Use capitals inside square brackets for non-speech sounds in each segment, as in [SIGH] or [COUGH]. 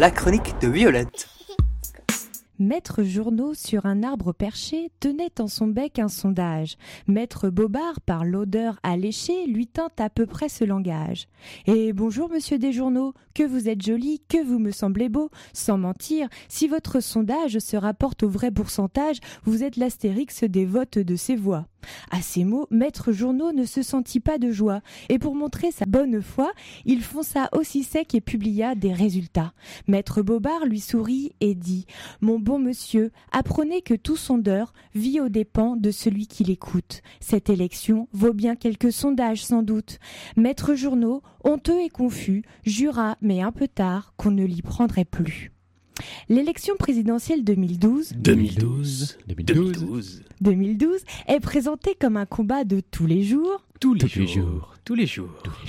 la chronique de Violette. Maître Journaux sur un arbre perché tenait en son bec un sondage. Maître Bobard, par l'odeur alléchée, lui tint à peu près ce langage. Et bonjour, monsieur des journaux, que vous êtes joli, que vous me semblez beau. Sans mentir, si votre sondage se rapporte au vrai pourcentage, vous êtes l'astérix des votes de ces voix. À ces mots, Maître Journaux ne se sentit pas de joie, et pour montrer sa bonne foi, il fonça aussi sec et publia des résultats. Maître Bobard lui sourit et dit Mon bon monsieur, apprenez que tout sondeur vit aux dépens de celui qui l'écoute. Cette élection vaut bien quelques sondages sans doute. Maître Journaux, honteux et confus, jura, mais un peu tard, qu'on ne l'y prendrait plus. L'élection présidentielle 2012, 2012, 2012. 2012 est présentée comme un combat de tous les jours Tous les Tous les jours. jours. Tous les jours.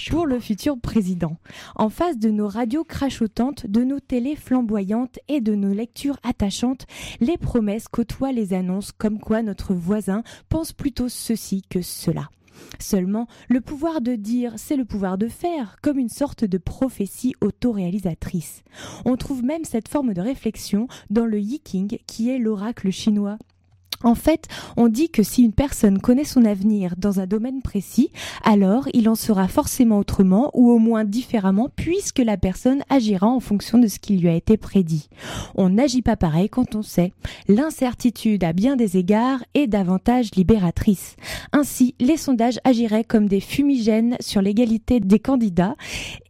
pour le futur président. En face de nos radios crachotantes, de nos télés flamboyantes et de nos lectures attachantes, les promesses côtoient les annonces comme quoi notre voisin pense plutôt ceci que cela. Seulement, le pouvoir de dire, c'est le pouvoir de faire, comme une sorte de prophétie autoréalisatrice. On trouve même cette forme de réflexion dans le Yiking, qui est l'oracle chinois. En fait, on dit que si une personne connaît son avenir dans un domaine précis, alors il en sera forcément autrement ou au moins différemment puisque la personne agira en fonction de ce qui lui a été prédit. On n'agit pas pareil quand on sait. L'incertitude à bien des égards est davantage libératrice. Ainsi, les sondages agiraient comme des fumigènes sur l'égalité des candidats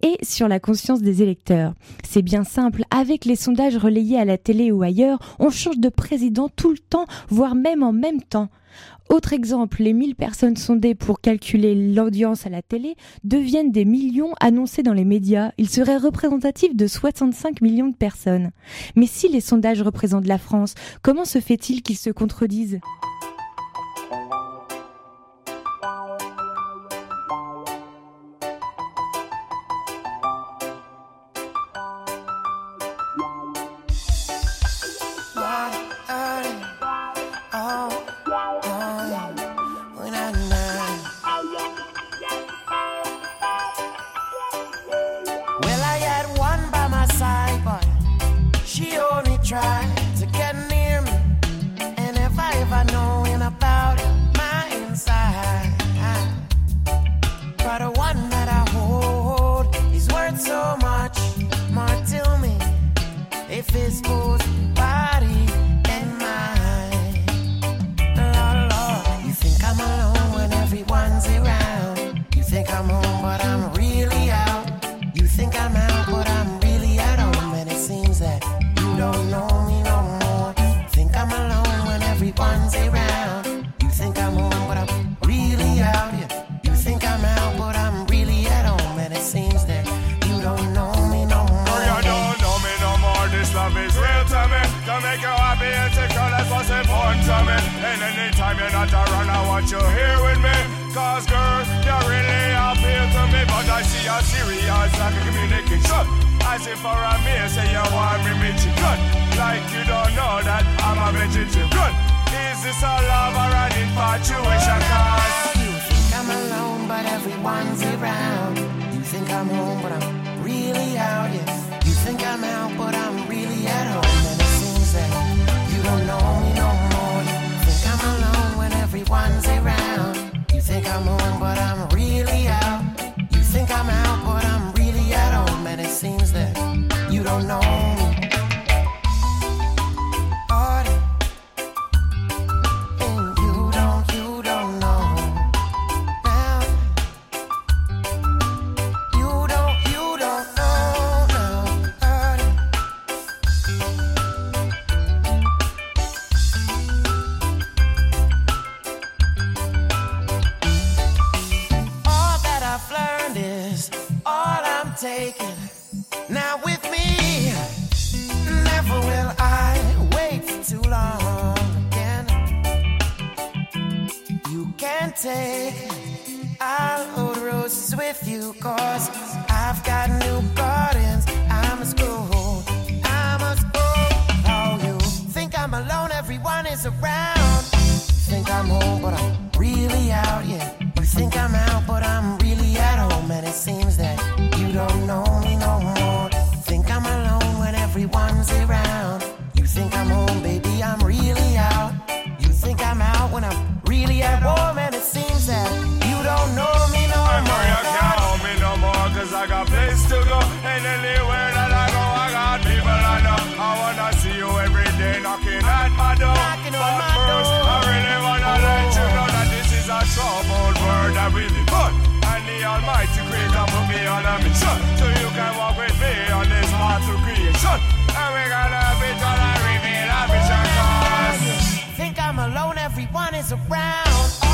et sur la conscience des électeurs. C'est bien simple, avec les sondages relayés à la télé ou ailleurs, on change de président tout le temps, voire même en même temps. Autre exemple, les 1000 personnes sondées pour calculer l'audience à la télé deviennent des millions annoncés dans les médias. Ils seraient représentatifs de 65 millions de personnes. Mais si les sondages représentent la France, comment se fait-il qu'ils se contredisent? To. And anytime you're not around, I want you here with me. Cause girl, you really appeal to me. But I see you serious like a communication. As if for a me, say you want me, chicken. Like you don't know that I'm a vegetarian. Is this a love or an infatuation? Cause You think I'm alone, but everyone's around. You think I'm home, but I'm really out. Yeah. You think I'm out, but I'm really at home. And it seems that you don't know ones around. You think I'm one, but I'm 'Cause. I've got new gardens. I'm a screw. I'm a screw. Oh, you think I'm alone? Everyone is around. Around.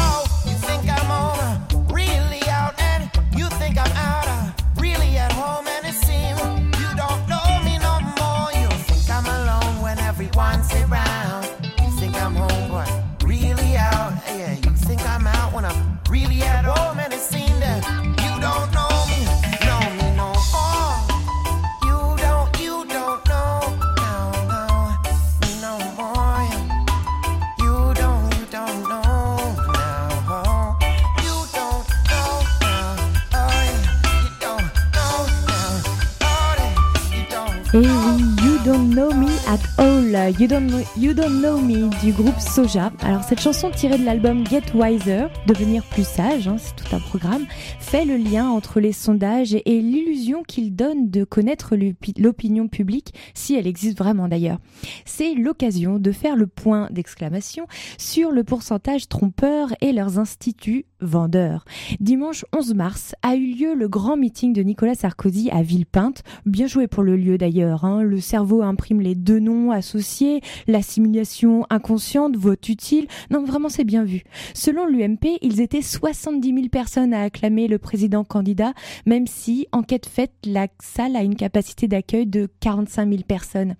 You don't Know Me at All, You Don't, Know- you Don't Know Me du groupe Soja. Alors cette chanson tirée de l'album Get Wiser, devenir plus sage, hein, c'est tout un programme, fait le lien entre les sondages et, l'illusion qu'il donne de connaître l'opi- l'opinion publique, si elle existe vraiment d'ailleurs. C'est l'occasion de faire le point d'exclamation sur le pourcentage trompeur et leurs instituts vendeurs. Dimanche 11 mars a eu lieu le grand meeting de Nicolas Sarkozy à Villepinte. Bien joué pour le lieu d'ailleurs. hein. Le cerveau imprime les deux noms associés, l'assimilation inconsciente, vote utile. Non, vraiment c'est bien vu. Selon l'UMP, ils étaient 70 000 personnes à acclamer le président candidat, même si, enquête faite, la salle a une capacité d'accueil de 45 000 personnes.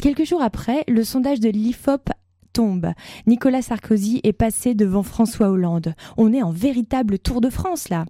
Quelques jours après, le sondage de l'IFOP tombe. Nicolas Sarkozy est passé devant François Hollande. On est en véritable Tour de France là.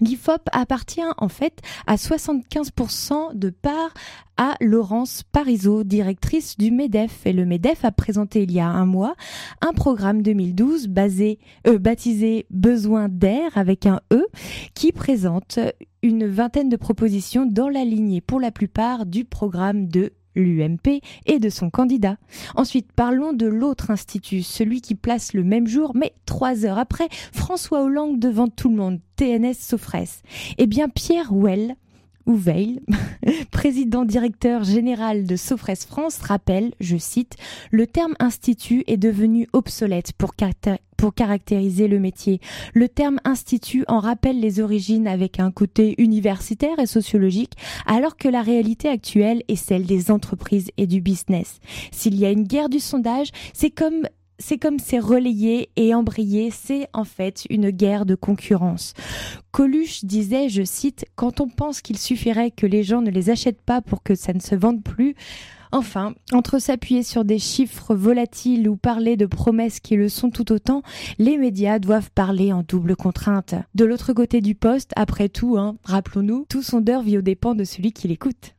L'IFOP appartient en fait à 75% de part à Laurence Parisot, directrice du MEDEF. Et le MEDEF a présenté il y a un mois un programme 2012 basé, euh, baptisé Besoin d'air avec un E qui présente une vingtaine de propositions dans la lignée pour la plupart du programme de l'UMP et de son candidat. Ensuite, parlons de l'autre institut, celui qui place le même jour, mais trois heures après, François Hollande devant tout le monde, TNS Sofres. Eh bien, Pierre Well, ou Veil, [LAUGHS] président directeur général de Sofres France, rappelle, je cite, Le terme institut est devenu obsolète pour caractériser le métier. Le terme institut en rappelle les origines avec un côté universitaire et sociologique, alors que la réalité actuelle est celle des entreprises et du business. S'il y a une guerre du sondage, c'est comme c'est comme c'est relayé et embrayé, c'est en fait une guerre de concurrence. Coluche disait, je cite, Quand on pense qu'il suffirait que les gens ne les achètent pas pour que ça ne se vende plus, Enfin, entre s'appuyer sur des chiffres volatiles ou parler de promesses qui le sont tout autant, les médias doivent parler en double contrainte. De l'autre côté du poste, après tout, hein, rappelons-nous, tout sondeur vit aux dépens de celui qui l'écoute.